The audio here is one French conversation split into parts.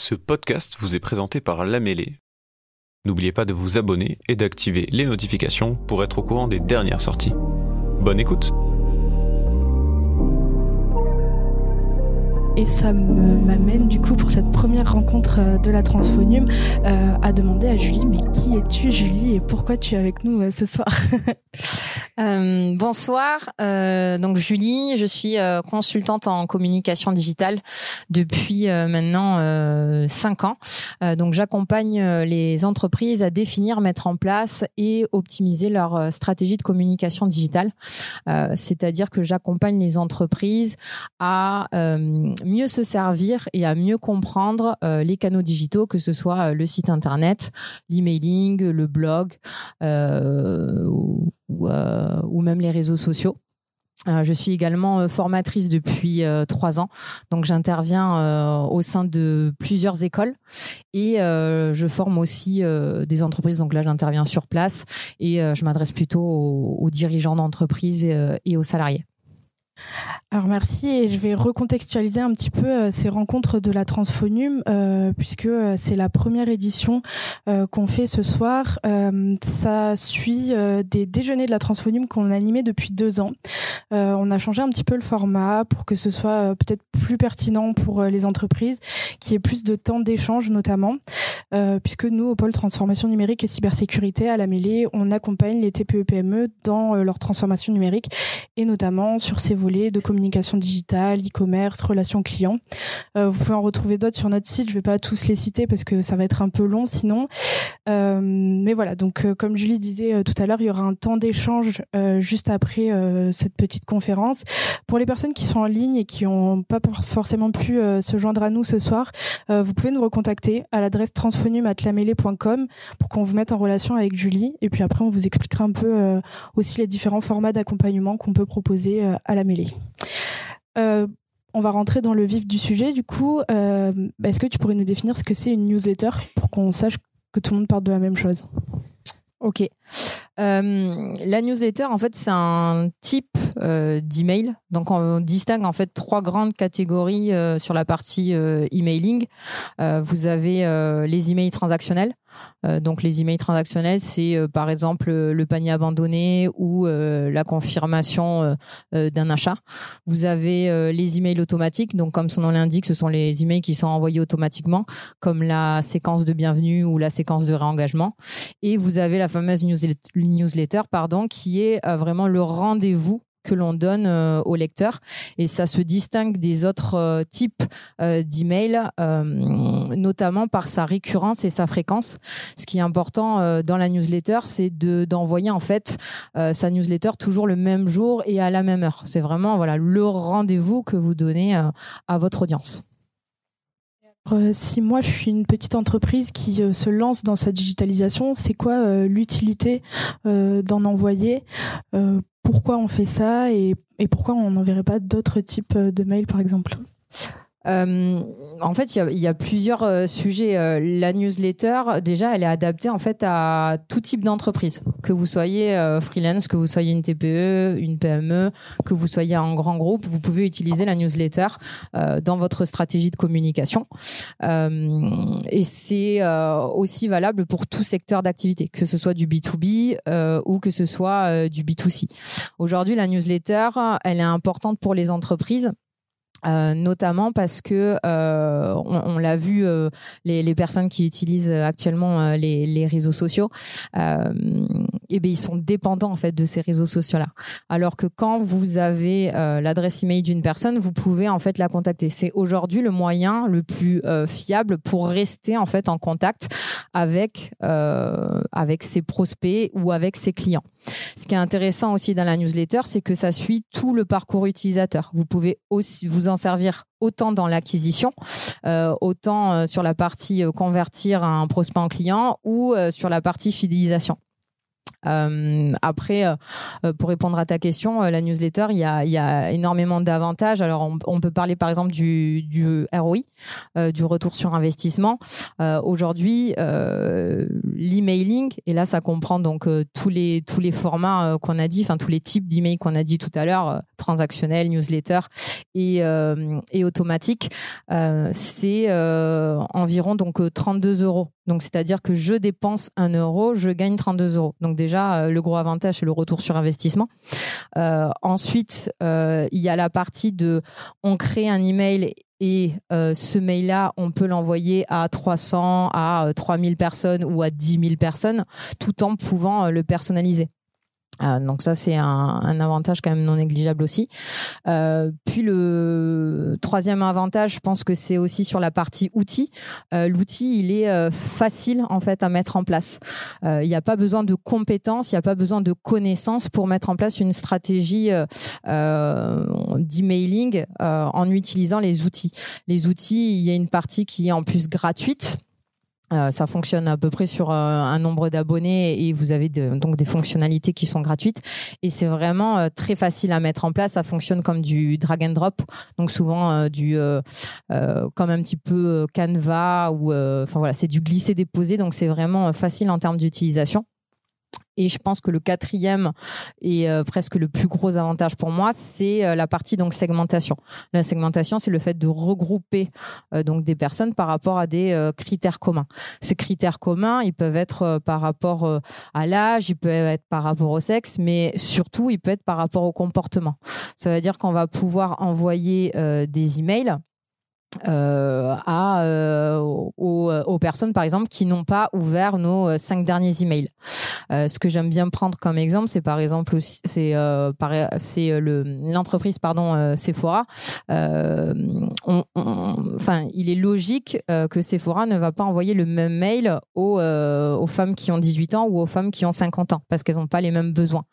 Ce podcast vous est présenté par La Mêlée. N'oubliez pas de vous abonner et d'activer les notifications pour être au courant des dernières sorties. Bonne écoute Et ça m'amène du coup pour cette première rencontre euh, de la Transphonium euh, à demander à Julie, mais qui es-tu Julie et pourquoi tu es avec nous euh, ce soir bonsoir, donc Julie, je suis consultante en communication digitale depuis maintenant cinq ans. donc j'accompagne les entreprises à définir, mettre en place et optimiser leur stratégie de communication digitale. C'est-à-dire que j'accompagne les entreprises à mieux se servir et à mieux comprendre les canaux digitaux, que ce soit le site internet, l'emailing, le blog. Euh, ou même les réseaux sociaux. Euh, je suis également euh, formatrice depuis euh, trois ans, donc j'interviens euh, au sein de plusieurs écoles et je forme aussi des entreprises. Donc là, j'interviens sur place et je m'adresse plutôt aux, dirigeants d'entreprise et, et aux salariés. Alors merci et je vais recontextualiser un petit peu euh, ces rencontres de la Transphonium euh, puisque euh, c'est la première édition qu'on fait ce soir. Ça suit des déjeuners de la Transphonium qu'on a animé depuis deux ans. on a changé un petit peu le format pour que ce soit peut-être plus pertinent pour les entreprises, qui ait plus de temps d'échange notamment, puisque nous au pôle transformation numérique et cybersécurité à la mêlée, on accompagne les TPE-PME e dans leur transformation numérique et notamment sur ces volets de communication digitale, e-commerce, relations clients. Euh, vous pouvez en retrouver d'autres sur notre site. Je vais pas tous les citer parce que ça va être un peu long sinon. Euh, mais voilà, donc euh, comme Julie disait tout à l'heure, il y aura un temps d'échange juste après cette petite conférence. Pour les personnes qui sont en ligne et qui n'ont pas forcément pu se joindre à nous ce soir, vous pouvez nous recontacter à l'adresse transphonium@lamélé.com pour qu'on vous mette en relation avec Julie. Et puis après, on vous expliquera un peu aussi les différents formats d'accompagnement qu'on peut proposer à la mêlée. Euh, on va rentrer dans le vif du sujet. Du coup, euh, est-ce que tu pourrais nous définir ce que c'est une newsletter pour qu'on sache que tout le monde parle de la même chose? Ok. Euh, la newsletter, en fait, c'est un type d'email. Donc, on distingue en fait trois grandes catégories sur la partie emailing. vous avez les emails transactionnels. Euh, donc les emails transactionnels, c'est euh, par exemple le panier abandonné ou euh, la confirmation d'un achat. Vous avez les emails automatiques, donc comme son nom l'indique, ce sont les emails qui sont envoyés automatiquement, comme la séquence de bienvenue ou la séquence de réengagement. Et vous avez la fameuse newsletter, pardon, qui est vraiment le rendez-vous que l'on donne euh, au lecteur. Et ça se distingue des autres euh, types euh, d'emails euh, notamment par sa récurrence et sa fréquence. Ce qui est important dans la newsletter c'est de d'envoyer en fait sa newsletter toujours le même jour et à la même heure. C'est vraiment voilà le rendez-vous que vous donnez à votre audience. Si moi je suis une petite entreprise qui se lance dans cette digitalisation, c'est quoi l'utilité d'en envoyer Pourquoi on fait ça et, pourquoi on n'enverrait pas d'autres types de mails par exemple? Euh, en fait, il y a, y a, plusieurs euh, sujets. Euh, la newsletter, déjà, elle est adaptée en fait à tout type d'entreprise, que vous soyez euh, freelance, que vous soyez une TPE, une PME, que vous soyez un grand groupe, vous pouvez utiliser la newsletter euh, dans votre stratégie de communication. et c'est aussi valable pour tout secteur d'activité, que ce soit du B2B ou que ce soit du B2C. Aujourd'hui, la newsletter, elle est importante pour les entreprises euh, notamment parce que euh, on, l'a vu euh, les, personnes qui utilisent actuellement les, les, réseaux sociaux eh ben ils sont dépendants en fait de ces réseaux sociaux là alors que quand vous avez l'adresse email d'une personne vous pouvez en fait la contacter. C'est aujourd'hui le moyen le plus fiable pour rester en fait en contact avec avec ses prospects ou avec ses clients ce qui est intéressant aussi dans la newsletter, c'est que ça suit tout le parcours utilisateur. Vous pouvez aussi vous en servir autant dans l'acquisition, euh, autant euh, sur la partie euh, convertir un prospect en client ou sur la partie fidélisation. Euh, après, euh, pour répondre à ta question, euh, la newsletter, il y a, énormément d'avantages. Alors, on, peut parler par exemple du, ROI, euh, du retour sur investissement. Euh, aujourd'hui, l'emailing, et là, ça comprend donc tous les tous les formats qu'on a dit, enfin tous les types d'emails qu'on a dit tout à l'heure, transactionnel, newsletter et et automatique. C'est environ donc 32 euros donc, c'est-à-dire que je dépense un euro, je gagne 32 euros. Donc, déjà, euh, le gros avantage, c'est le retour sur investissement. Euh, ensuite, euh, il y a la partie de on crée un email et ce mail-là, on peut l'envoyer à 300, à 3000 personnes ou à 10 000 personnes, tout en pouvant le personnaliser. Euh, donc ça c'est un, avantage quand même non négligeable aussi. Euh, puis le troisième avantage, je pense que c'est aussi sur la partie outils. Euh, L'outil il est euh, facile en fait à mettre en place. Il n'y a pas besoin de compétences, il n'y a pas besoin de connaissances pour mettre en place une stratégie d'emailing en utilisant les outils. Les outils, il y a une partie qui est en plus gratuite euh, ça fonctionne à peu près sur euh, un nombre d'abonnés et vous avez donc des fonctionnalités qui sont gratuites et c'est vraiment euh, très facile à mettre en place. Ça fonctionne comme du drag and drop, donc souvent du comme un petit peu Canva ou enfin voilà, c'est du glisser déposer, donc c'est vraiment facile en termes d'utilisation. Et je pense que le quatrième et euh, presque le plus gros avantage pour moi, c'est euh, la partie donc segmentation. La segmentation, c'est le fait de regrouper euh, donc des personnes par rapport à des critères communs. Ces critères communs, ils peuvent être par rapport à l'âge, ils peuvent être par rapport au sexe, mais surtout, ils peuvent être par rapport au comportement. Ça veut dire qu'on va pouvoir envoyer des emails euh, à euh, aux, aux, personnes par exemple qui n'ont pas ouvert nos euh, cinq derniers emails. Euh, ce que j'aime bien prendre comme exemple, c'est par exemple c'est euh, c'est le l'entreprise pardon Sephora. Enfin, il est logique que Sephora ne va pas envoyer le même mail aux aux femmes qui ont 18 ans ou aux femmes qui ont 50 ans parce qu'elles n'ont pas les mêmes besoins.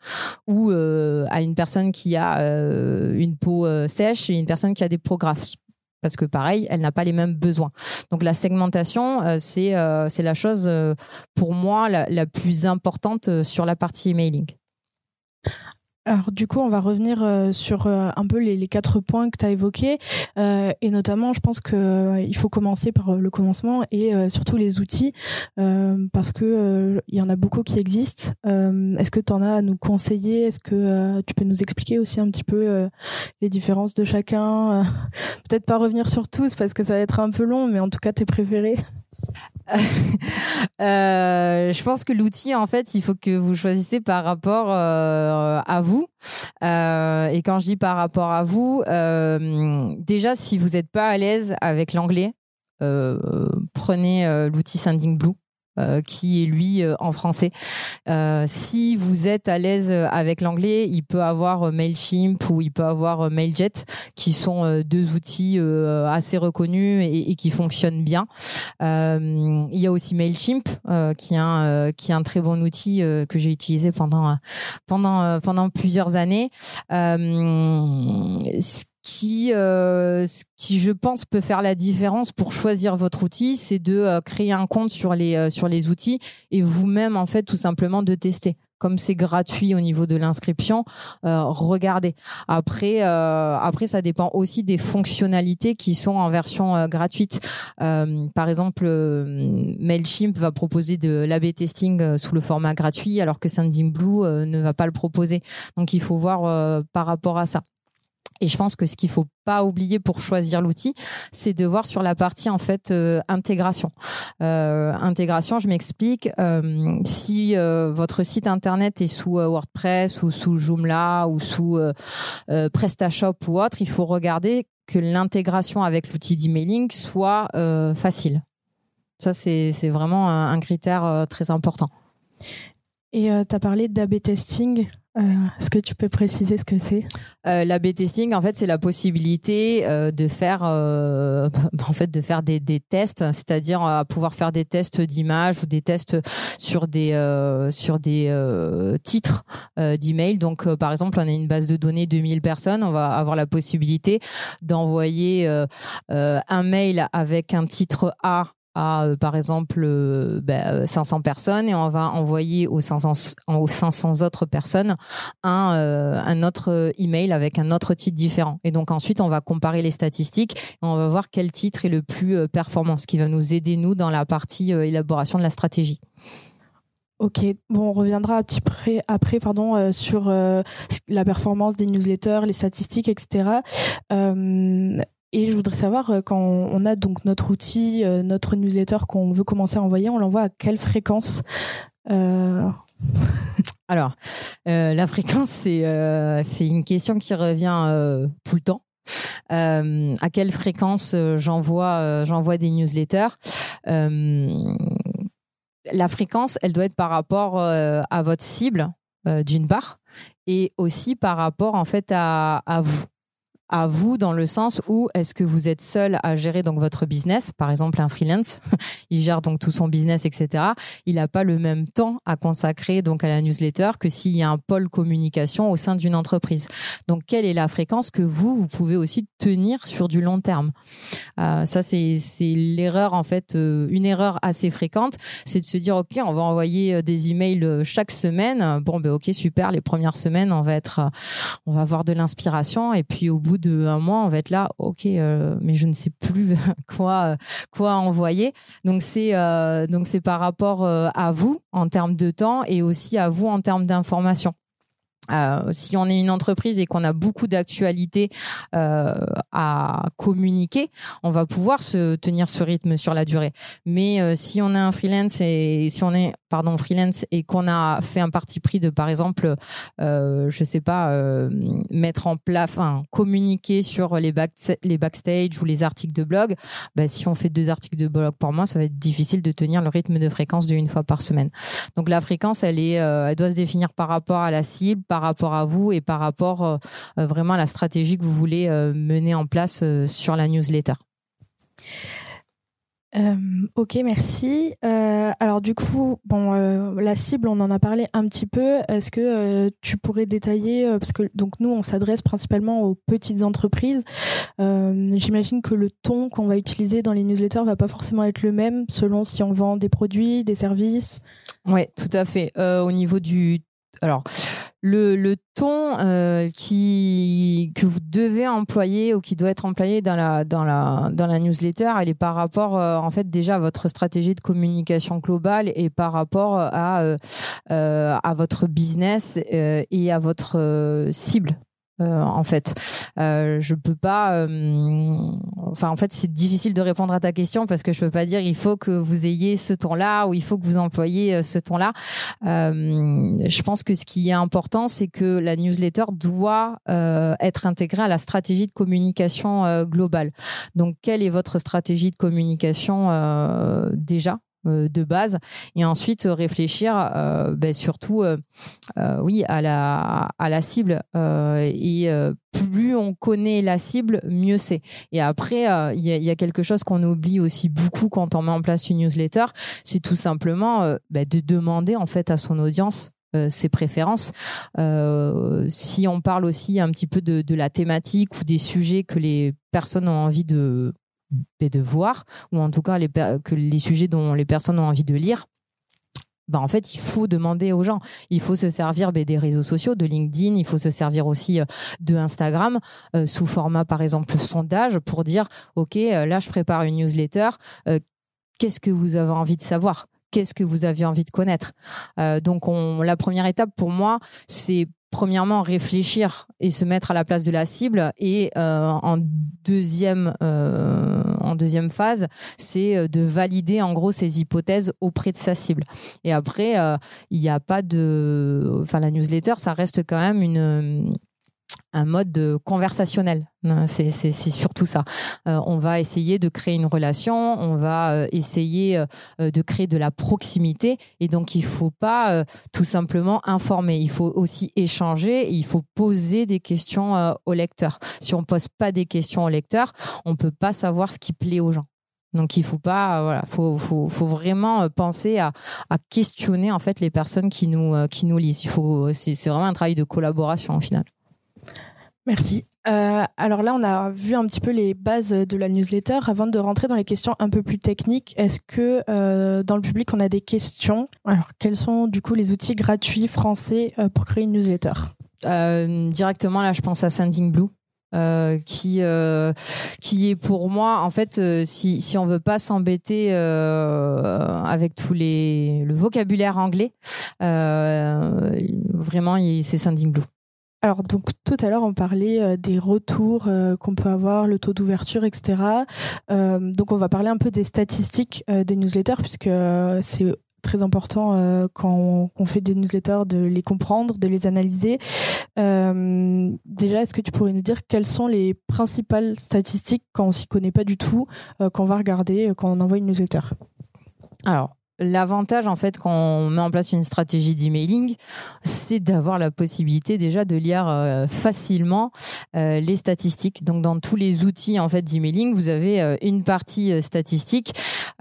Ou à une personne qui a une peau sèche et une personne qui a des peaux parce que pareil, elle n'a pas les mêmes besoins. Donc la segmentation, euh, c'est euh, la chose euh, pour moi la, la plus importante sur la partie emailing. Alors du coup, on va revenir euh, sur euh, un peu les, quatre points que tu as évoqués euh, et notamment, je pense que il faut commencer par le commencement et surtout les outils parce que il y en a beaucoup qui existent. Est-ce que tu en as à nous conseiller? Est-ce que tu peux nous expliquer aussi un petit peu les différences de chacun? Peut-être pas revenir sur tous parce que ça va être un peu long, mais en tout cas tes préférés. euh, je pense que l'outil, en fait, il faut que vous choisissez par rapport euh, à vous. Euh, et quand je dis par rapport à vous, déjà, si vous n'êtes pas à l'aise avec l'anglais, prenez l'outil Sending Blue. Euh, qui est lui euh, en français. Euh, si vous êtes à l'aise avec l'anglais, il peut avoir Mailchimp ou il peut avoir Mailjet, qui sont deux outils assez reconnus et, et, qui fonctionnent bien. il y a aussi Mailchimp, qui est un qui est un très bon outil que j'ai utilisé pendant pendant pendant plusieurs années qui, euh, qui je pense peut faire la différence pour choisir votre outil, c'est de euh, créer un compte sur les euh, sur les outils et vous-même en fait tout simplement de tester. Comme c'est gratuit au niveau de l'inscription, euh, regardez. Après, après ça dépend aussi des fonctionnalités qui sont en version gratuite. par exemple, Mailchimp va proposer de l'A/B testing sous le format gratuit, alors que Sendinblue ne va pas le proposer. Donc il faut voir par rapport à ça. Et je pense que ce qu'il faut pas oublier pour choisir l'outil, c'est de voir sur la partie en fait euh, intégration. Euh, intégration, je m'explique. Euh, si votre site internet est sous WordPress ou sous Joomla ou sous PrestaShop ou autre, il faut regarder que l'intégration avec l'outil d'emailing soit facile. Ça, c'est vraiment un critère très important. Et tu as parlé d'AB testing. Euh, est-ce que tu peux préciser ce que c'est? Euh, L'A/B testing, en fait, c'est la possibilité euh, de faire, euh, en fait, de faire des, tests, c'est-à-dire pouvoir faire des tests d'image ou des tests sur des sur des titres d'email. Donc, par exemple, on a une base de données de 1000 personnes, on va avoir la possibilité d'envoyer un mail avec un titre A à par exemple 500 ben, personnes et on va envoyer aux 500 aux 500 autres personnes un un autre email avec un autre titre différent. Et donc ensuite on va comparer les statistiques et on va voir quel titre est le plus performant, ce qui va nous aider nous dans la partie élaboration de la stratégie. Ok, bon, on reviendra un petit peu après pardon, euh, sur euh, la performance des newsletters, les statistiques, etc. Euh, et je voudrais savoir, quand on a donc notre outil, notre newsletter qu'on veut commencer à envoyer, on l'envoie à quelle fréquence Alors, la fréquence, c'est une question qui revient tout le temps. à quelle fréquence j'envoie j'envoie des newsletters? La fréquence, elle doit être par rapport euh, à votre cible, euh, d'une part, et aussi par rapport en fait à vous à vous dans le sens où est-ce que vous êtes seul à gérer donc votre business, par exemple un freelance, il gère donc tout son business, etc. Il n'a pas le même temps à consacrer donc à la newsletter que s'il y a un pôle communication au sein d'une entreprise. Donc quelle est la fréquence que vous vous pouvez aussi tenir sur du long terme? Euh, Ça c'est l'erreur en fait, euh, une erreur assez fréquente, c'est de se dire ok on va envoyer euh, des emails chaque semaine. Bon ben ok super, les premières semaines on va être, on va avoir de l'inspiration et puis au bout de un mois, on va être là, ok, euh, mais je ne sais plus quoi quoi envoyer. Donc c'est euh, donc c'est par rapport euh, à vous en termes de temps et aussi à vous en termes d'information. Euh, si on est une entreprise et qu'on a beaucoup d'actualités euh, à communiquer, on va pouvoir se tenir ce rythme sur la durée. Mais euh, si on est un freelance et si on est pardon freelance et qu'on a fait un parti pris de par exemple, je sais pas, mettre en place, enfin communiquer sur les back les backstage ou les articles de blog, bah, si on fait deux articles de blog par mois, ça va être difficile de tenir le rythme de fréquence d'une fois par semaine. Donc la fréquence, elle est, elle doit se définir par rapport à la cible par rapport à vous et par rapport euh, euh, vraiment à la stratégie que vous voulez euh, mener en place sur la newsletter. ok, merci. alors du coup, bon, la cible, on en a parlé un petit peu. Est-ce que tu pourrais détailler parce que donc nous, on s'adresse principalement aux petites entreprises. J'imagine que le ton qu'on va utiliser dans les newsletters va pas forcément être le même selon si on vend des produits, des services. Oui, tout à fait. au niveau du alors le, le ton euh, qui que vous devez employer ou qui doit être employé dans la dans la dans la newsletter, elle est par rapport euh, en fait déjà à votre stratégie de communication globale et par rapport à euh, à votre business et à votre cible euh, en fait. Euh, je peux pas. Euh, enfin, en fait, c'est difficile de répondre à ta question parce que je peux pas dire il faut que vous ayez ce ton-là ou il faut que vous employez ce ton-là. je pense que ce qui est important, c'est que la newsletter doit être intégrée à la stratégie de communication globale. Donc, quelle est votre stratégie de communication déjà? euh, de base et ensuite euh, réfléchir euh, ben, surtout oui à la à la cible et plus on connaît la cible mieux c'est et après il y, a, quelque chose qu'on oublie aussi beaucoup quand on met en place une newsletter c'est tout simplement ben, de demander en fait à son audience ses préférences. si on parle aussi un petit peu de, la thématique ou des sujets que les personnes ont envie de de voir, ou en tout cas les, que les sujets dont les personnes ont envie de lire, bah en fait, il faut demander aux gens. Il faut se servir bah, des réseaux sociaux, de LinkedIn. Il faut se servir aussi euh, de Instagram euh, sous format, par exemple, sondage pour dire, OK, euh, là, je prépare une newsletter. Qu'est-ce que vous avez envie de savoir? Qu'est-ce que vous avez envie de connaître? Donc, on, la première étape pour moi, c'est premièrement réfléchir et se mettre à la place de la cible. Et euh, en deuxième euh, en deuxième phase c'est euh, de valider en gros ses hypothèses auprès de sa cible. Et après il n'y a pas de enfin la newsletter ça reste quand même une un mode conversationnel. C'est surtout ça. Euh, on va essayer de créer une relation, on va euh, essayer euh, de créer de la proximité, et donc il faut pas tout simplement informer. Il faut aussi échanger, il faut poser des questions au lecteur. Si on pose pas des questions au lecteur, on peut pas savoir ce qui plaît aux gens. Donc il faut pas, voilà, faut, faut, vraiment penser à, questionner en fait les personnes qui nous qui nous lisent. C'est vraiment un travail de collaboration au final. Merci. euh, alors là, on a vu un petit peu les bases de la newsletter. Avant de rentrer dans les questions un peu plus techniques, est-ce que euh, dans le public, on a des questions? Alors, quels sont du coup les outils gratuits français euh, pour créer une newsletter? Directement, là, je pense à Sending Blue. qui qui est pour moi en fait si si on veut pas s'embêter avec tous les le vocabulaire anglais vraiment c'est Sending Blue alors donc tout à l'heure on parlait euh, des retours euh, qu'on peut avoir, le taux d'ouverture, etc. Euh, donc on va parler un peu des statistiques des newsletters puisque c'est très important quand on, fait des newsletters de les comprendre, de les analyser. déjà, est-ce que tu pourrais nous dire quelles sont les principales statistiques quand on s'y connaît pas du tout, quand on va regarder quand on envoie une newsletter? Alors, L'avantage, en fait, quand on met en place une stratégie d'emailing, c'est d'avoir la possibilité déjà de lire euh, facilement euh, les statistiques. Donc, dans tous les outils en fait d'emailing, vous avez euh, une partie statistique,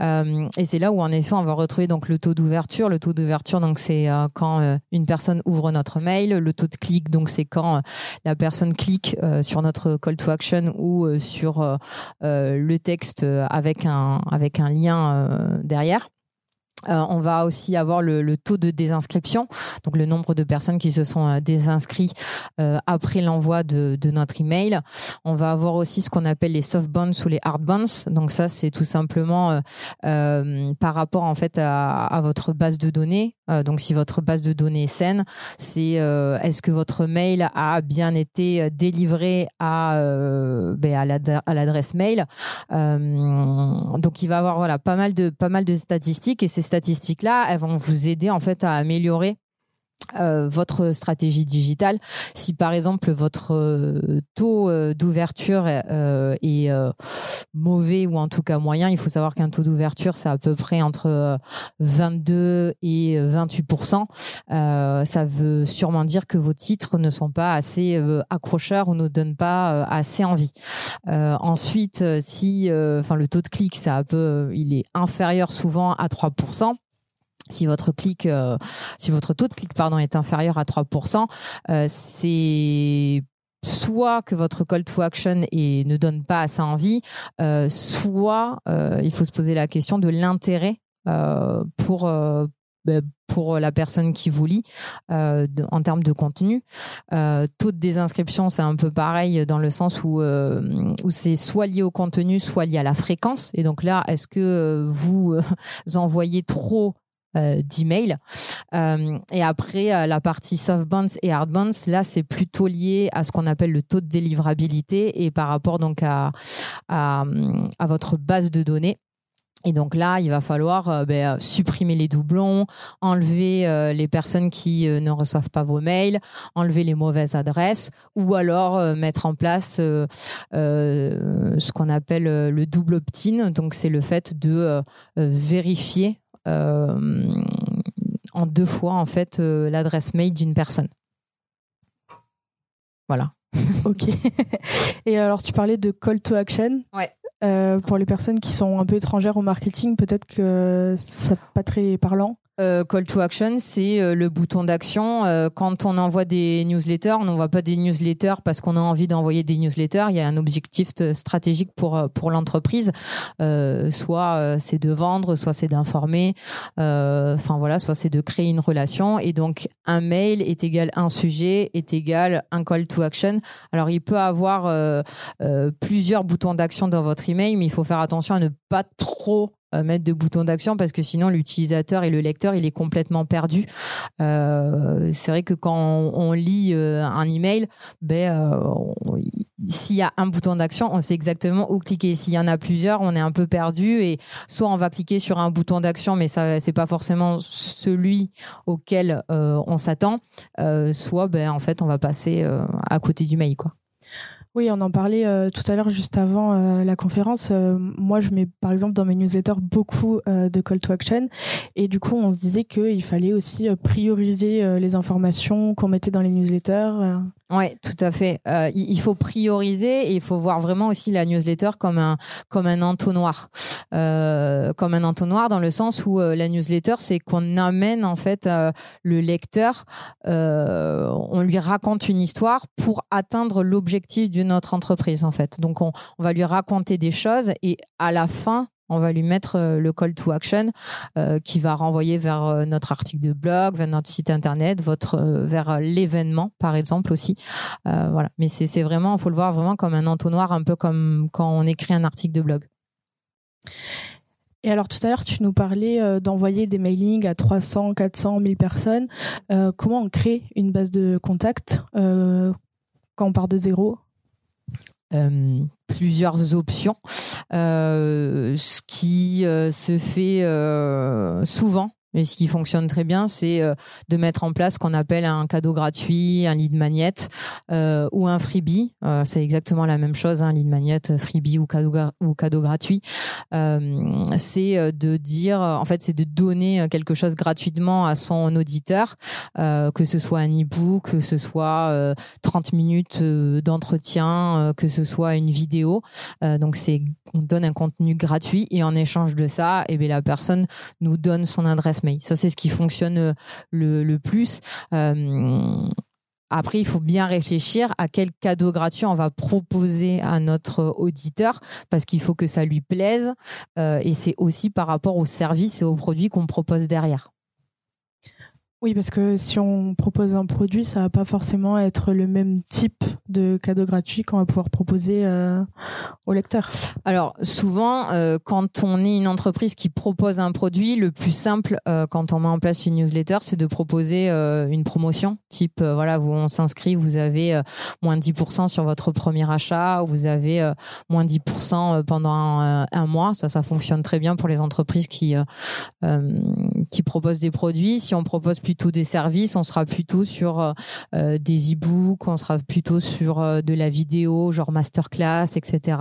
et c'est là où en effet on va retrouver donc le taux d'ouverture. Le taux d'ouverture, donc c'est quand une personne ouvre notre mail. Le taux de clic, donc c'est quand la personne clique sur notre call to action ou sur le texte avec un avec un lien derrière. Euh, on va aussi avoir le, taux de désinscription, donc le nombre de personnes qui se sont euh, désinscrits euh, après l'envoi de, notre email. On va avoir aussi ce qu'on appelle les soft bonds ou les hard bonds. Donc ça, c'est tout simplement par rapport en fait à, votre base de données. donc si votre base de données est saine, c'est est-ce que votre mail a bien été délivré à ben, à l'adresse mail? donc il va avoir voilà pas mal de pas mal de statistiques et ces statistiques-là, elles vont vous aider en fait à améliorer euh, votre stratégie digitale. Si par exemple votre euh, taux euh, d'ouverture est mauvais ou en tout cas moyen, il faut savoir qu'un taux d'ouverture c'est à peu près entre 22 et 28% Ça veut sûrement dire que vos titres ne sont pas assez accrocheurs ou ne donnent pas assez envie. ensuite, si enfin le taux de clic ça peu, il est inférieur souvent à 3 si votre clic, euh, si votre taux de clic pardon est inférieur à 3%, euh, c'est soit que votre call to action ne donne pas assez envie, euh, soit il faut se poser la question de l'intérêt pour ben, pour la personne qui vous lit en termes de contenu. taux de désinscription, c'est un peu pareil dans le sens où, où c'est soit lié au contenu, soit lié à la fréquence. Et donc là, est-ce que vous envoyez trop euh, d'emails. Euh, et après, euh, la partie soft bonds et hard bonds, là, c'est plutôt lié à ce qu'on appelle le taux de délivrabilité et par rapport donc à, à, votre base de données. Et donc là, il va falloir ben, supprimer les doublons, enlever les personnes qui ne reçoivent pas vos mails, enlever les mauvaises adresses, ou alors mettre en place ce qu'on appelle le double opt-in. Donc c'est le fait de vérifier en deux fois en fait euh, l'adresse mail d'une personne. Voilà. ok. Et alors, tu parlais de call to action. Ouais. Euh, pour les personnes qui sont un peu étrangères au marketing, peut-être que c'est pas très parlant. Euh, call to action, c'est euh, le bouton d'action. Euh, quand on envoie des newsletters, on n'envoie pas des newsletters parce qu'on a envie d'envoyer des newsletters. Il y a un objectif stratégique pour pour l'entreprise. soit c'est de vendre, soit c'est d'informer. Enfin voilà, soit c'est de créer une relation. Et donc un mail est égal un sujet est égal un call to action. Alors il peut avoir plusieurs boutons d'action dans votre email, mais il faut faire attention à ne pas trop mettre de boutons d'action parce que sinon l'utilisateur et le lecteur il est complètement perdu. Euh, c'est vrai que quand on, lit euh, un email, ben s'il y a un bouton d'action, on sait exactement où cliquer. S'il y en a plusieurs, on est un peu perdu et soit on va cliquer sur un bouton d'action, mais ça c'est pas forcément celui auquel on s'attend, soit ben en fait on va passer à côté du mail quoi. Oui, on en parlait euh, tout à l'heure juste avant euh, la conférence. Euh, moi, je mets par exemple dans mes newsletters beaucoup de call to action et du coup, on se disait qu'il fallait aussi prioriser les informations qu'on mettait dans les newsletters. Oui, tout à fait. Euh, il faut prioriser et il faut voir vraiment aussi la newsletter comme un comme un entonnoir, euh, comme un entonnoir dans le sens où euh, la newsletter c'est qu'on amène en fait euh, le lecteur, euh, on lui raconte une histoire pour atteindre l'objectif de notre entreprise en fait. Donc on, on va lui raconter des choses et à la fin on va lui mettre euh, le call to action euh, qui va renvoyer vers euh, notre article de blog, vers notre site internet, votre vers l'événement par exemple aussi. voilà. Mais c'est vraiment, il faut le voir vraiment comme un entonnoir, un peu comme quand on écrit un article de blog. Et alors tout à l'heure, tu nous parlais d'envoyer des mailings à 300, 400, 1000 personnes. comment on crée une base de contact quand on part de zéro? Plusieurs options, ce qui euh, se fait souvent et ce qui fonctionne très bien, c'est euh, de mettre en place ce qu'on appelle un cadeau gratuit, un lead magnet euh, ou un freebie. Euh, c'est exactement la même chose, un hein, lead magnet, freebie ou cadeau, ou cadeau gratuit. C'est de dire, en fait, c'est de donner quelque chose gratuitement à son auditeur, que ce soit un e-book, que ce soit 30 minutes d'entretien, que ce soit une vidéo. donc, c'est on donne un contenu gratuit et en échange de ça, et eh bien, la personne nous donne son adresse ça, c'est ce qui fonctionne euh, le, plus. Euh, après, il faut bien réfléchir à quel cadeau gratuit on va proposer à notre auditeur parce qu'il faut que ça lui plaise. Euh, et c'est aussi par rapport aux services et aux produits qu'on propose derrière. Oui, parce que si on propose un produit, ça va pas forcément être le même type de cadeau gratuit qu'on va pouvoir proposer euh, au lecteur. Alors souvent, euh, quand on est une entreprise qui propose un produit, le plus simple euh, quand on met en place une newsletter, c'est de proposer une promotion, type voilà, où on s'inscrit, vous avez moins 10% sur votre premier achat, ou vous avez moins 10% pendant un, un, mois. Ça, ça fonctionne très bien pour les entreprises qui qui proposent des produits. Si on propose plus des services, on sera plutôt sur euh, euh, des e-books, on sera plutôt sur euh, de la vidéo, genre masterclass, etc.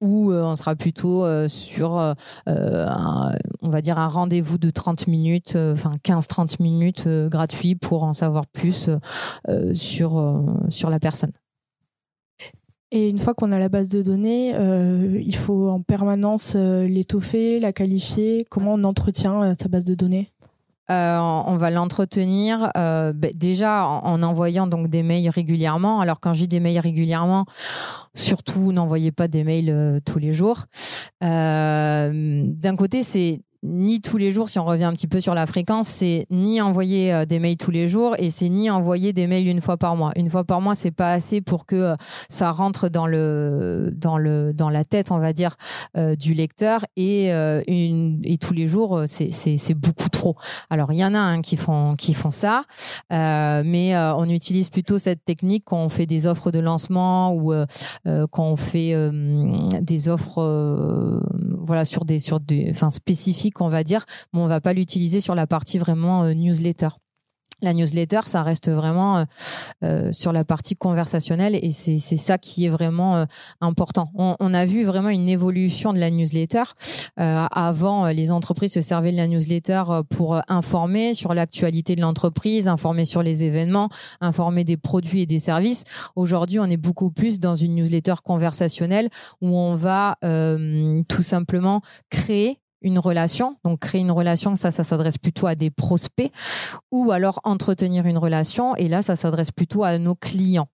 Ou on sera plutôt sur, on va dire, un rendez-vous de 30 minutes, enfin 15-30 minutes gratuit pour en savoir plus sur, sur la personne. Et une fois qu'on a la base de données, il faut en permanence l'étoffer, la qualifier. Comment on entretient sa base de données? Euh, on va l'entretenir euh, bah, déjà en, envoyant donc des mails régulièrement. Alors quand j'ai des mails régulièrement, surtout n'envoyez pas des mails euh, tous les jours. D'un côté, c'est ni tous les jours, si on revient un petit peu sur la fréquence, c'est ni envoyer euh, des mails tous les jours et c'est ni envoyer des mails une fois par mois. Une fois par mois, c'est pas assez pour que euh, ça rentre dans le dans le dans la tête, on va dire, euh, du lecteur et une et tous les jours, c'est c'est beaucoup trop. Alors il y en a un qui font qui font ça, mais on utilise plutôt cette technique quand on fait des offres de lancement ou quand on fait des offres voilà sur des sur des enfin spécifiques on va dire, mais on va pas l'utiliser sur la partie vraiment euh, newsletter. La newsletter, ça reste vraiment euh, euh, sur la partie conversationnelle et c'est ça qui est vraiment important. On, a vu vraiment une évolution de la newsletter. avant, les entreprises se servaient de la newsletter pour informer sur l'actualité de l'entreprise, informer sur les événements, informer des produits et des services. Aujourd'hui, on est beaucoup plus dans une newsletter conversationnelle où on va tout simplement créer une relation, donc créer une relation, ça, ça s'adresse plutôt à des prospects, ou alors entretenir une relation, et là, ça s'adresse plutôt à nos clients.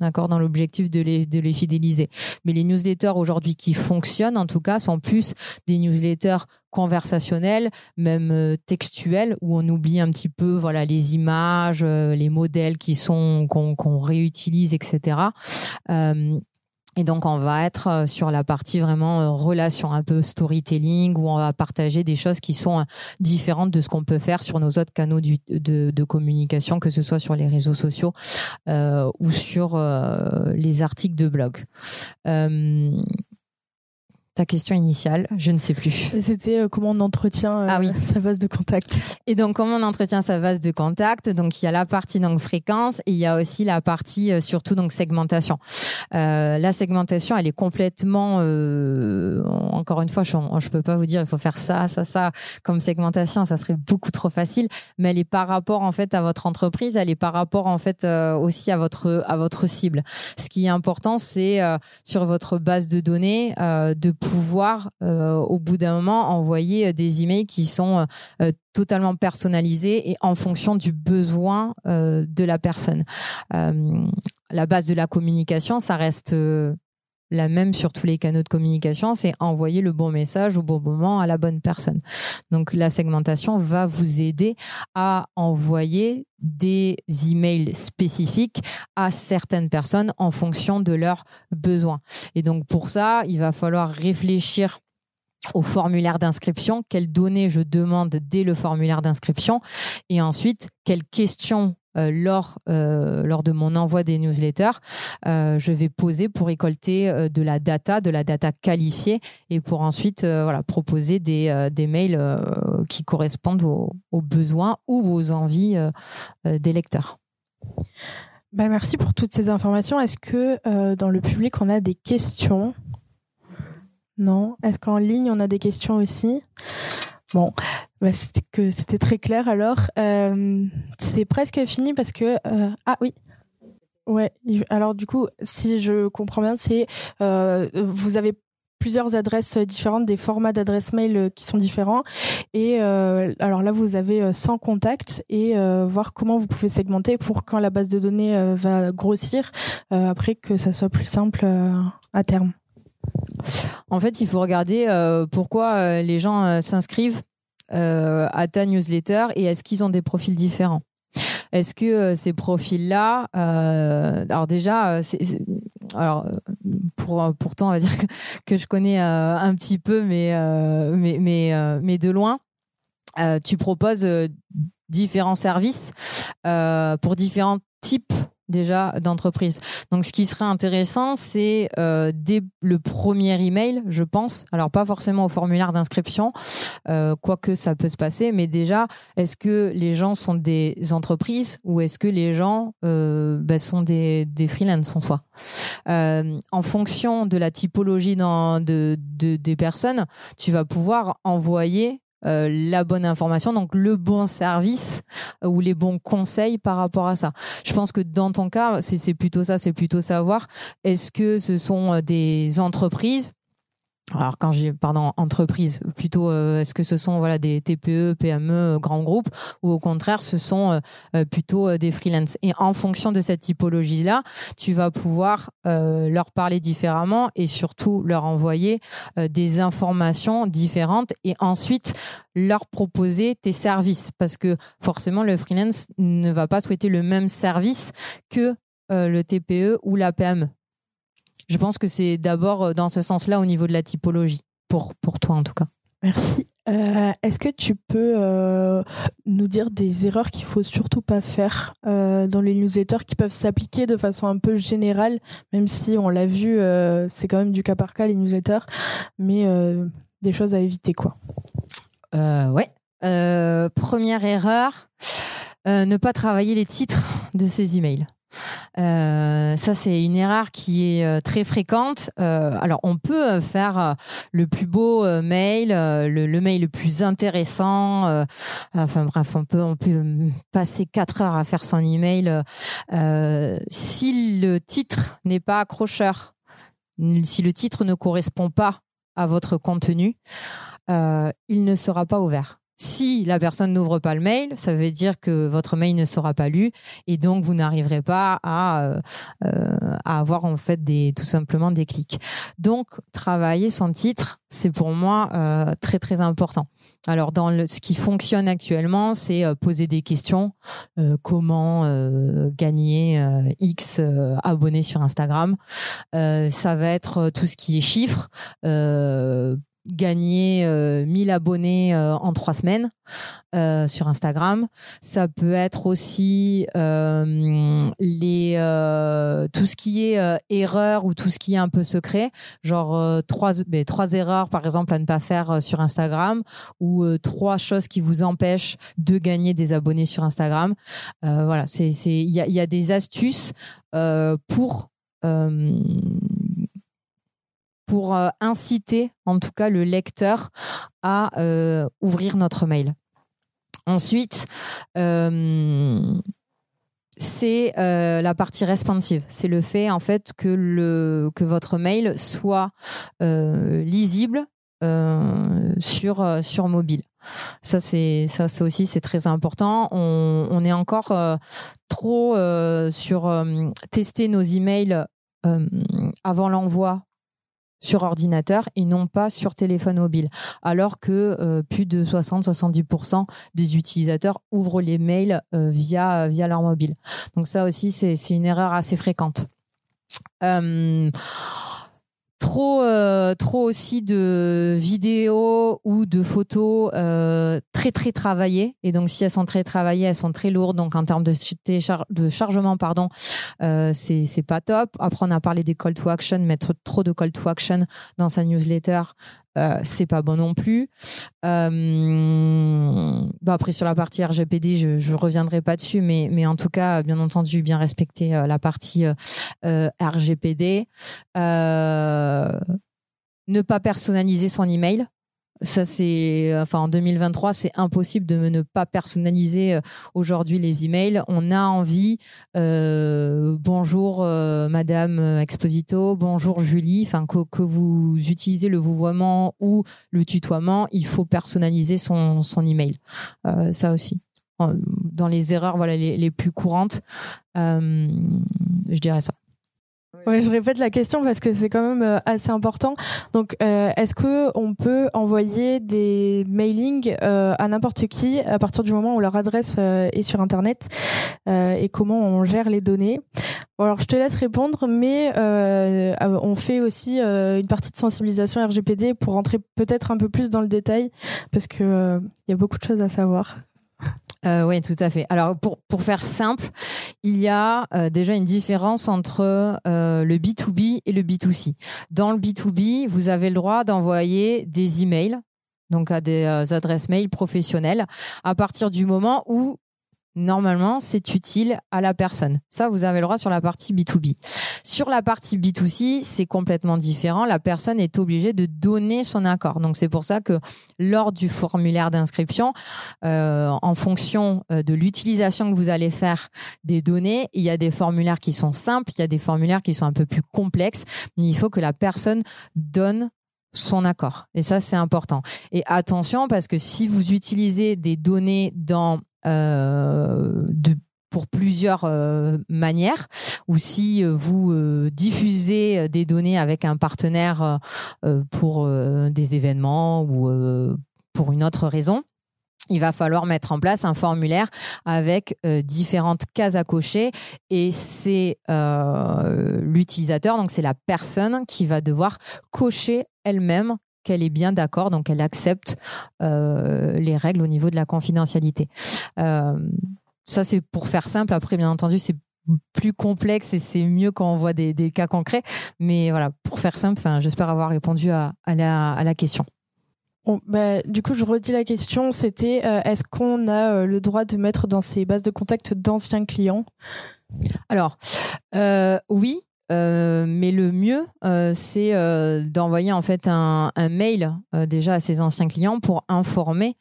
D'accord, dans l'objectif de les, de les fidéliser. Mais les newsletters aujourd'hui qui fonctionnent, en tout cas, sont plus des newsletters conversationnels, même euh, textuels, où on oublie un petit peu, voilà, les images, euh, les modèles qui sont qu'on réutilise, etc. Et donc, on va être euh, sur la partie vraiment euh, relation, un peu storytelling, où on va partager des choses qui sont euh, différentes de ce qu'on peut faire sur nos autres canaux de, communication, que ce soit sur les réseaux sociaux ou sur les articles de blog. Ta question initiale, je ne sais plus. C'était euh, comment on entretient euh, ah sa base de contact? Et donc comment on entretient sa base de contact? Donc il y a la partie donc fréquence et il y a aussi la partie euh, surtout donc segmentation. la segmentation, elle est complètement encore une fois, je, je peux pas vous dire il faut faire ça, ça, ça comme segmentation, ça serait beaucoup trop facile, mais elle est par rapport en fait à votre entreprise, elle est par rapport en fait aussi à votre à votre cible. Ce qui est important, c'est sur votre base de données de pouvoir euh, au bout d'un moment envoyer euh, des emails qui sont euh, totalement personnalisés et en fonction du besoin de la personne. la base de la communication, ça reste la même sur tous les canaux de communication, c'est envoyer le bon message au bon moment à la bonne personne. Donc la segmentation va vous aider à envoyer des emails spécifiques à certaines personnes en fonction de leurs besoins. Et donc pour ça, il va falloir réfléchir au formulaire d'inscription, quelles données je demande dès le formulaire d'inscription et ensuite quelles questions euh, lors, euh, lors de mon envoi des newsletters, euh, je vais poser pour récolter de la data, de la data qualifiée et pour ensuite voilà, proposer des, des mails qui correspondent aux, besoins ou aux envies des lecteurs. Bah, merci pour toutes ces informations. Est-ce que dans le public, on a des questions? Non? Est-ce qu'en ligne, on a des questions aussi? Bon, bah, c'était que c'était très clair. Alors, euh, c'est presque fini parce que euh, ah oui. Ouais. Alors du coup, si je comprends bien, c'est euh, vous avez plusieurs adresses différentes, des formats d'adresses mail qui sont différents. Et alors là, vous avez 100 contacts et voir comment vous pouvez segmenter pour quand la base de données va grossir, après que ça soit plus simple à terme. En fait, il faut regarder pourquoi les gens s'inscrivent à ta newsletter et est-ce qu'ils ont des profils différents? Est-ce que ces profils-là, alors déjà, alors pour pourtant on va dire que, je connais un petit peu, mais mais mais mais de loin, tu proposes différents services pour différents types déjà d'entreprise. Donc, ce qui serait intéressant, c'est euh, dès le premier email, je pense. Alors, pas forcément au formulaire d'inscription, euh, quoique ça peut se passer, mais déjà, est-ce que les gens sont des entreprises ou est-ce que les gens euh, bah, sont des, des freelances en soi? Euh, En fonction de la typologie dans, de, de, des personnes, tu vas pouvoir envoyer euh, la bonne information, donc le bon service euh, ou les bons conseils par rapport à ça. Je pense que dans ton cas, c'est plutôt ça, c'est plutôt savoir est-ce que ce sont euh, des entreprises alors quand j'ai pardon entreprise plutôt euh, est-ce que ce sont voilà des TPE PME grands groupes ou au contraire ce sont euh, euh, plutôt des freelances? Et en fonction de cette typologie là tu vas pouvoir leur parler différemment et surtout leur envoyer des informations différentes et ensuite leur proposer tes services. Parce que forcément le freelance ne va pas souhaiter le même service que le TPE ou la PME je pense que c'est d'abord euh, dans ce sens-là au niveau de la typologie, pour, pour toi en tout cas. Merci. Euh, est-ce que tu peux euh, nous dire des erreurs qu'il faut surtout pas faire dans les newsletters qui peuvent s'appliquer de façon un peu générale, même si on l'a vu, c'est quand même du cas par cas les newsletters, mais des choses à éviter quoi. ouais. première erreur, ne pas travailler les titres de ces emails. Euh, ça, c'est une erreur qui est euh, très fréquente. Euh, alors, on peut faire le plus beau mail, le, mail le plus intéressant. enfin bref, on peut on peut passer quatre heures à faire son email. si le titre n'est pas accrocheur, si le titre ne correspond pas à votre contenu, il ne sera pas ouvert. Si la personne n'ouvre pas le mail, ça veut dire que votre mail ne sera pas lu et donc vous n'arriverez pas à, euh, euh, avoir en fait des, tout simplement des clics. Donc travailler son titre, c'est pour moi euh, très très important. Alors dans ce qui fonctionne actuellement, c'est poser des questions. comment gagner X abonnés sur Instagram Ça va être tout ce qui est chiffres gagner 1000 abonnés en trois semaines sur Instagram. Ça peut être aussi les tout ce qui est erreur ou tout ce qui est un peu secret, genre trois ben, trois erreurs par exemple à ne pas faire sur Instagram ou trois choses qui vous empêchent de gagner des abonnés sur Instagram. voilà, il y a des astuces pour pour euh, inciter en tout cas le lecteur à euh, ouvrir notre mail. Ensuite, euh, c'est la partie responsive. C'est le fait en fait que, votre mail soit lisible sur, mobile. Ça, c'est aussi, c'est très important. On, on est encore trop sur tester nos emails avant l'envoi sur ordinateur et non pas sur téléphone mobile. Alors que euh, plus de 60-70% des utilisateurs ouvrent les mails euh, via, via leur mobile. Donc ça aussi, c'est une erreur assez fréquente. Euh, trop euh, trop aussi de vidéos ou de photos euh, très très travaillées. Et donc si elles sont très travaillées elles sont très lourdes. Donc en termes de, de chargement pardon euh, c'est c'est pas top. Après on a parlé des call to action mettre trop de call to action dans sa newsletter euh, c'est pas bon non plus. Euh, bah après sur la partie RGPD, je, je reviendrai pas dessus, mais mais en tout cas, bien entendu, bien respecter euh, la partie RGPD. ne pas personnaliser son email. Ça, c'est, enfin, en 2023, c'est impossible de ne pas personnaliser euh, aujourd'hui les emails. On a envie, euh, bonjour euh, Madame Exposito, bonjour Julie, enfin, que, vous utilisez le vouvoiement ou le tutoiement, il faut personnaliser son, son email. Euh, ça aussi. Dans les erreurs, voilà, les, les plus courantes, euh, je dirais ça. Oui, je répète la question parce que c'est quand même euh, assez important. Donc, euh, est-ce que on peut envoyer des mailings euh, à n'importe qui à partir du moment où leur adresse est sur Internet et comment on gère les données? Alors, je te laisse répondre, mais on fait aussi une partie de sensibilisation RGPD pour rentrer peut-être un peu plus dans le détail parce que il y a beaucoup de choses à savoir. Euh, oui, tout à fait. Alors pour pour faire simple, il y a euh, déjà une différence entre euh, le B2B et le B2C. Dans le B2B, vous avez le droit d'envoyer des emails donc à des adresses mail professionnelles à partir du moment où normalement, c'est utile à la personne. Ça, vous avez le droit sur la partie B2B. Sur la partie B2C, c'est complètement différent. La personne est obligée de donner son accord. Donc, c'est pour ça que lors du formulaire d'inscription, euh, en fonction euh, de l'utilisation que vous allez faire des données, il y a des formulaires qui sont simples, il y a des formulaires qui sont un peu plus complexes, mais il faut que la personne donne son accord. Et ça, c'est important. Et attention, parce que si vous utilisez des données dans de pour plusieurs euh, manières. Ou si euh, vous diffusez des données avec un partenaire pour des événements ou pour une autre raison il va falloir mettre en place un formulaire avec différentes cases à cocher. Et c'est l'utilisateur, donc c'est la personne qui va devoir cocher elle-même qu'elle est bien d'accord, donc elle accepte euh, les règles au niveau de la confidentialité. Euh, ça, c'est pour faire simple. Après, bien entendu, c'est plus complexe et c'est mieux quand on voit des, cas concrets. Mais voilà, pour faire simple, j'espère avoir répondu à, la, question. Bah, du coup, je redis la question. C'était euh, est-ce qu'on a le droit de mettre dans ces bases de contact d'anciens clients? Alors, oui, euh, mais le mieux, euh, c'est euh, d'envoyer en fait un, mail déjà à ses anciens clients pour informer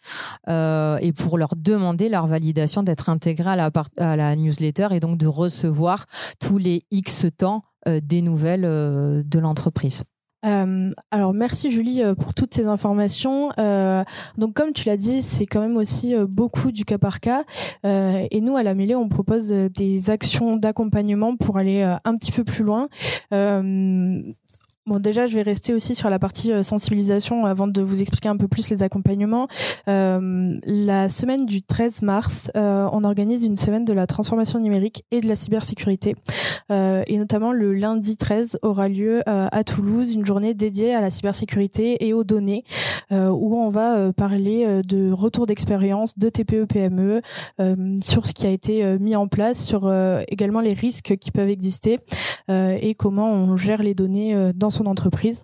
et pour leur demander leur validation d'être intégré à la, à la newsletter et donc de recevoir tous les X temps des nouvelles de l'entreprise. Euh, alors merci Julie euh, pour toutes ces informations. Euh, donc comme tu l'as dit, c'est quand même aussi euh, beaucoup du cas par cas. et nous à la mêlée, on propose des actions d'accompagnement pour aller un petit peu plus loin Bon, déjà, je vais rester aussi sur la partie euh, sensibilisation avant de vous expliquer un peu plus les accompagnements. Euh, la semaine du 13 mars, euh, on organise une semaine de la transformation numérique et de la cybersécurité. Et notamment le lundi 13 aura lieu à Toulouse une journée dédiée à la cybersécurité et aux données, où on va parler de retour d'expérience de TPE PME sur ce qui a été mis en place, sur également les risques qui peuvent exister et comment on gère les données dans son entreprise.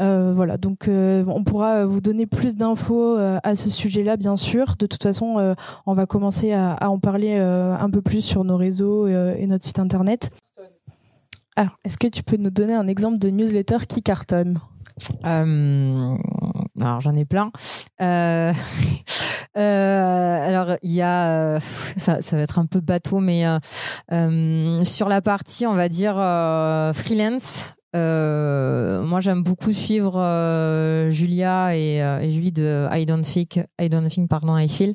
Euh, voilà, donc euh, on pourra vous donner plus d'infos euh, à ce sujet-là, bien sûr. De toute façon, on va commencer à, en parler un peu plus sur nos réseaux et notre site internet. Alors, est-ce que tu peux nous donner un exemple de newsletter qui cartonne? Alors j'en ai plein. alors il y a, ça, ça, va être un peu bateau, mais sur la partie, on va dire freelance, euh, moi, j'aime beaucoup suivre euh, Julia et, euh, et, Julie de I Don't Think, I Don't Think, pardon, I Feel,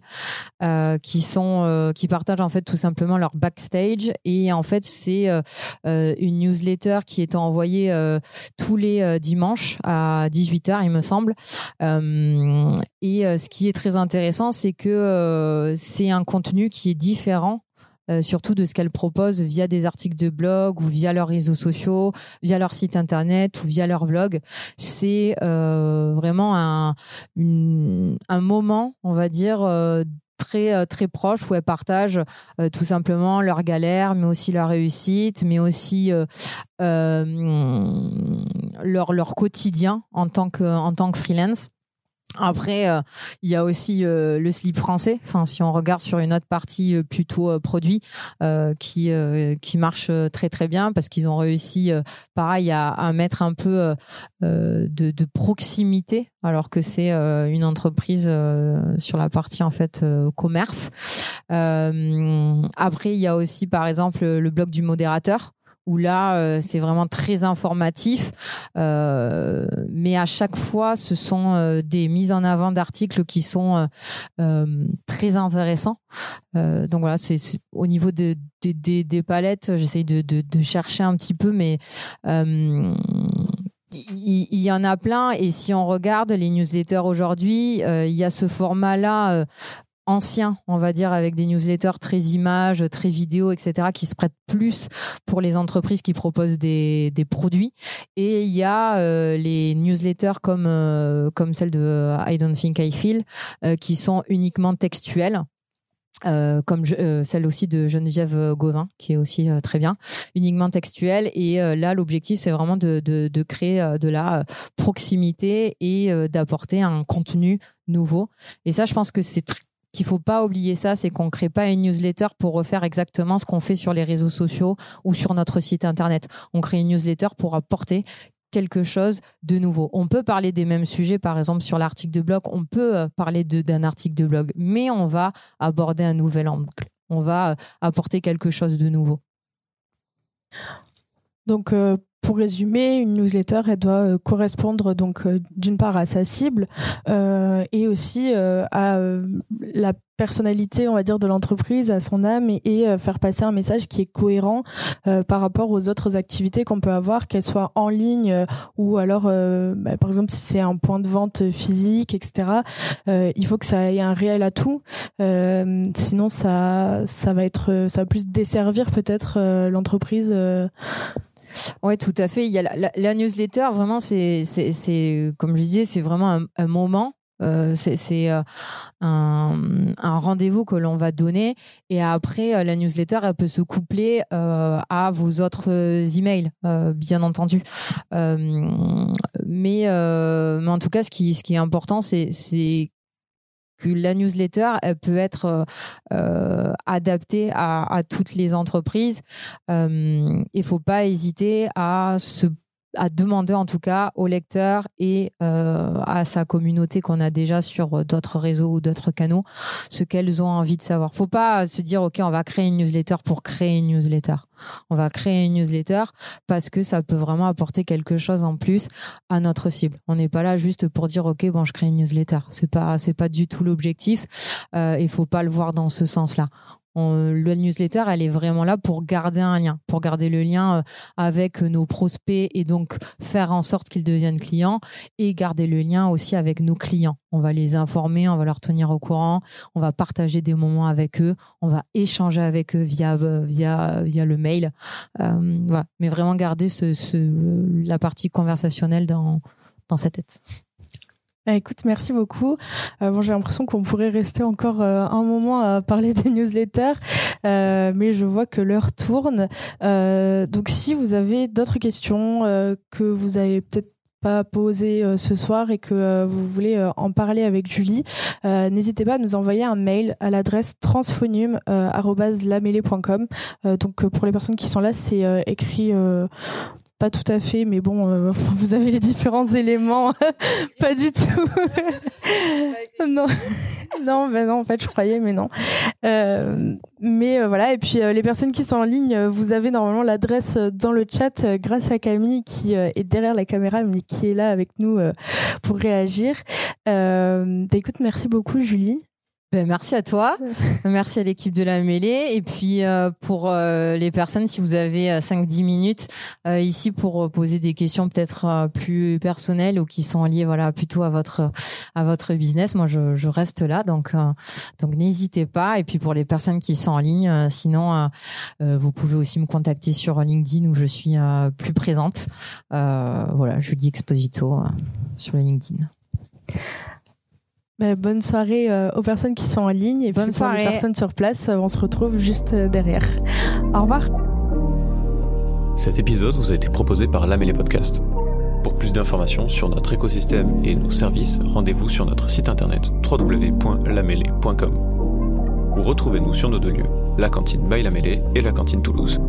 euh, qui sont, qui partagent en fait tout simplement leur backstage. Et en fait, c'est une newsletter qui est envoyée tous les dimanches à 18h, il me semble. et ce qui est très intéressant, c'est que c'est un contenu qui est différent euh, surtout de ce qu'elles proposent via des articles de blog ou via leurs réseaux sociaux, via leur site internet ou via leur vlog. C'est euh, vraiment un, un moment, on va dire, euh, très très proche où elles partagent tout simplement leurs galères mais aussi leur réussite mais aussi leur leur quotidien en tant que en tant que freelance après, euh, il y a aussi euh, le slip français. Enfin, si on regarde sur une autre partie euh, plutôt produit, qui qui marche très très bien parce qu'ils ont réussi, pareil, à, mettre un peu de, de, proximité, alors que c'est une entreprise sur la partie en fait commerce. après, il y a aussi, par exemple, le blog du modérateur où là euh, c'est vraiment très informatif. Euh, mais à chaque fois ce sont euh, des mises en avant d'articles qui sont très intéressants. Donc voilà c'est au niveau de, des palettes j'essaye de, chercher un petit peu mais il, il, y en a plein. Et si on regarde les newsletters aujourd'hui, il y a ce format-là ancien, on va dire, avec des newsletters très images, très vidéos, etc., qui se prêtent plus pour les entreprises qui proposent des, produits. Et il y a euh, les newsletters comme, euh, comme celle de I Don't Think I Feel, euh, qui sont uniquement textuelles. comme celle aussi de Geneviève Gauvin, qui est aussi très bien, uniquement textuelle. Et là, l'objectif, c'est vraiment de, de, de, créer de la proximité et d'apporter un contenu nouveau. Et ça, je pense que c'est qu'il faut pas oublier ça, c'est qu'on crée pas une newsletter pour refaire exactement ce qu'on fait sur les réseaux sociaux ou sur notre site internet. On crée une newsletter pour apporter quelque chose de nouveau. On peut parler des mêmes sujets, par exemple sur l'article de blog, on peut euh, parler d'un article de blog, mais on va aborder un nouvel angle. On va euh, apporter quelque chose de nouveau. Donc, euh, pour résumer, une newsletter, elle doit euh, correspondre donc euh, d'une part à sa cible euh, et aussi à la personnalité, on va dire, de l'entreprise, à son âme et, faire passer un message qui est cohérent par rapport aux autres activités qu'on peut avoir, qu'elles soient en ligne ou alors, bah, par exemple, si c'est un point de vente physique, etc. il faut que ça ait un réel atout. sinon, ça, ça va être, ça va plus desservir peut-être l'entreprise. Oui, tout à fait. Il y a la, newsletter, vraiment, c'est, comme je disais, c'est vraiment un, moment. Euh, c'est euh, un, rendez-vous que l'on va donner et après euh, la newsletter elle peut se coupler à vos autres emails bien entendu mais mais en tout cas ce qui ce qui est important c'est que la newsletter, peut être euh, euh adaptée à, toutes les entreprises. Euh, il faut pas hésiter à se à demander en tout cas aux lecteurs et euh, à sa communauté qu'on a déjà sur d'autres réseaux ou d'autres canaux ce qu'elles ont envie de savoir. Faut pas se dire ok on va créer une newsletter pour créer une newsletter. On va créer une newsletter parce que ça peut vraiment apporter quelque chose en plus à notre cible. On n'est pas là juste pour dire ok bon je crée une newsletter. C'est pas c'est pas du tout l'objectif. Euh, il faut pas le voir dans ce sens-là le newsletter, elle est vraiment là pour garder un lien, pour garder le lien avec nos prospects et donc faire en sorte qu'ils deviennent clients et garder le lien aussi avec nos clients. On va les informer, on va leur tenir au courant, on va partager des moments avec eux, on va échanger avec eux via via via le mail. Mais vraiment garder ce, ce, la partie conversationnelle dans dans sa tête. Bah, écoute, merci beaucoup. Euh, bon, j'ai l'impression qu'on pourrait rester encore euh, un moment à parler des newsletters, euh, mais je vois que l'heure tourne. donc, si vous avez d'autres questions que vous avez peut-être pas posées ce soir et que vous voulez en parler avec Julie, n'hésitez pas à nous envoyer un mail à l'adresse transphonium@lamélé.com. donc, pour les personnes qui sont là, c'est écrit pas tout à fait, mais bon, euh, vous avez les différents éléments. pas du tout. non, non, ben non, en fait, je croyais, mais non. Euh, mais euh, voilà, et puis les personnes qui sont en ligne, vous avez normalement l'adresse dans le chat grâce à Camille qui est derrière la caméra, mais qui est là avec nous pour réagir. Bah, écoute, merci beaucoup, Julie. Ben, merci à toi, merci à l'équipe de la mêlée. Et puis euh, pour euh, les personnes si vous avez 5-10 euh, minutes ici pour poser des questions peut-être plus personnelles ou qui sont liées voilà plutôt à votre à votre business, moi je, je reste là. Donc donc n'hésitez pas. Et puis pour les personnes qui sont en ligne sinon vous pouvez aussi me contacter sur LinkedIn où je suis plus présente. voilà, Julie Exposito sur le LinkedIn. Bah, bonne soirée euh, aux personnes qui sont en ligne et bonne soirée aux personnes sur place. Euh, on se retrouve juste euh, derrière. Au revoir. Cet épisode vous a été proposé par L'âme et les podcasts. Pour plus d'informations sur notre écosystème et nos services, rendez-vous sur notre site internet www.lamélé.com ou retrouvez-nous sur nos deux lieux, la cantine Bail et la cantine Toulouse.